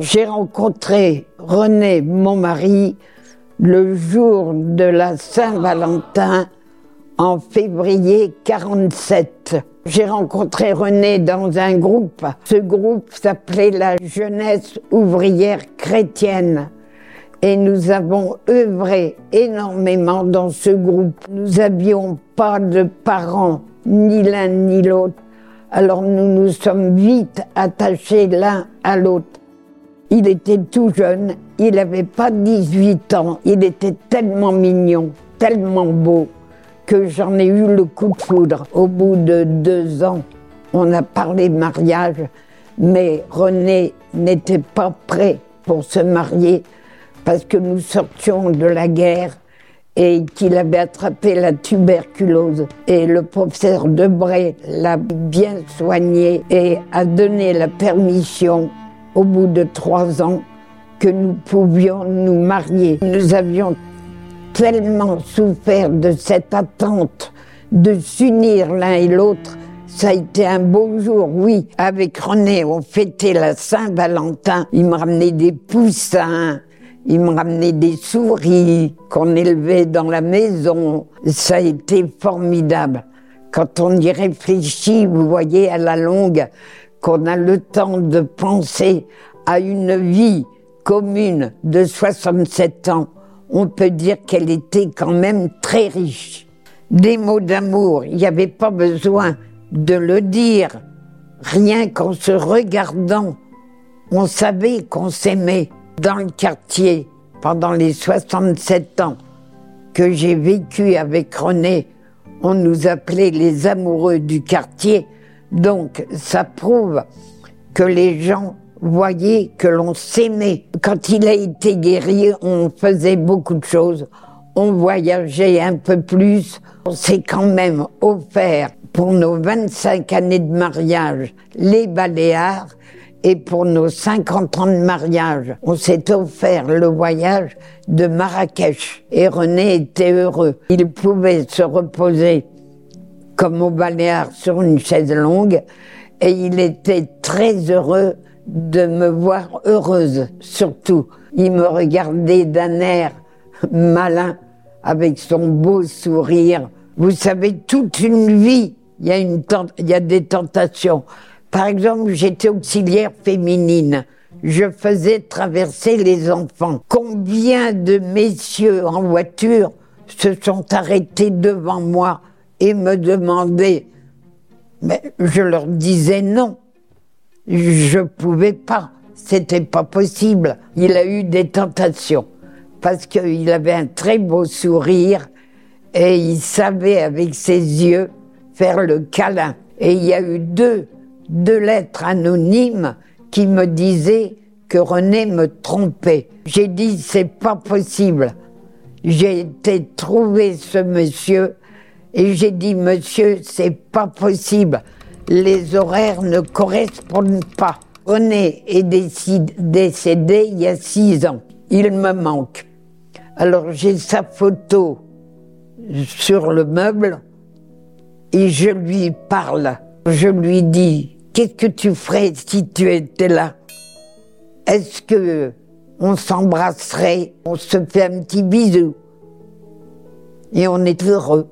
J'ai rencontré René, mon mari, le jour de la Saint-Valentin en février 47. J'ai rencontré René dans un groupe. Ce groupe s'appelait la Jeunesse ouvrière chrétienne. Et nous avons œuvré énormément dans ce groupe. Nous n'avions pas de parents, ni l'un ni l'autre. Alors nous nous sommes vite attachés l'un à l'autre. Il était tout jeune, il n'avait pas 18 ans, il était tellement mignon, tellement beau, que j'en ai eu le coup de foudre. Au bout de deux ans, on a parlé mariage, mais René n'était pas prêt pour se marier parce que nous sortions de la guerre et qu'il avait attrapé la tuberculose. Et le professeur Debray l'a bien soigné et a donné la permission au bout de trois ans que nous pouvions nous marier. Nous avions tellement souffert de cette attente de s'unir l'un et l'autre. Ça a été un beau jour, oui. Avec René, on fêtait la Saint-Valentin. Il me ramenait des poussins, il me ramenait des souris qu'on élevait dans la maison. Ça a été formidable. Quand on y réfléchit, vous voyez, à la longue, qu'on a le temps de penser à une vie commune de 67 ans, on peut dire qu'elle était quand même très riche. Des mots d'amour, il n'y avait pas besoin de le dire. Rien qu'en se regardant, on savait qu'on s'aimait. Dans le quartier, pendant les 67 ans que j'ai vécu avec René, on nous appelait les amoureux du quartier donc, ça prouve que les gens voyaient que l'on s'aimait. Quand il a été guéri, on faisait beaucoup de choses. On voyageait un peu plus. On s'est quand même offert pour nos 25 années de mariage les Baléares et pour nos 50 ans de mariage, on s'est offert le voyage de Marrakech. Et René était heureux. Il pouvait se reposer comme au Baléares sur une chaise longue et il était très heureux de me voir heureuse, surtout. Il me regardait d'un air malin avec son beau sourire. Vous savez, toute une vie, il y a, une il y a des tentations. Par exemple, j'étais auxiliaire féminine. Je faisais traverser les enfants. Combien de messieurs en voiture se sont arrêtés devant moi et me demandaient, mais je leur disais non. Je pouvais pas. C'était pas possible. Il a eu des tentations. Parce qu'il avait un très beau sourire et il savait avec ses yeux faire le câlin. Et il y a eu deux, deux lettres anonymes qui me disaient que René me trompait. J'ai dit c'est pas possible. J'ai été trouver ce monsieur et j'ai dit, monsieur, c'est pas possible. Les horaires ne correspondent pas. René est décédé il y a six ans. Il me manque. Alors j'ai sa photo sur le meuble et je lui parle. Je lui dis, qu'est-ce que tu ferais si tu étais là? Est-ce que on s'embrasserait? On se fait un petit bisou? Et on est heureux.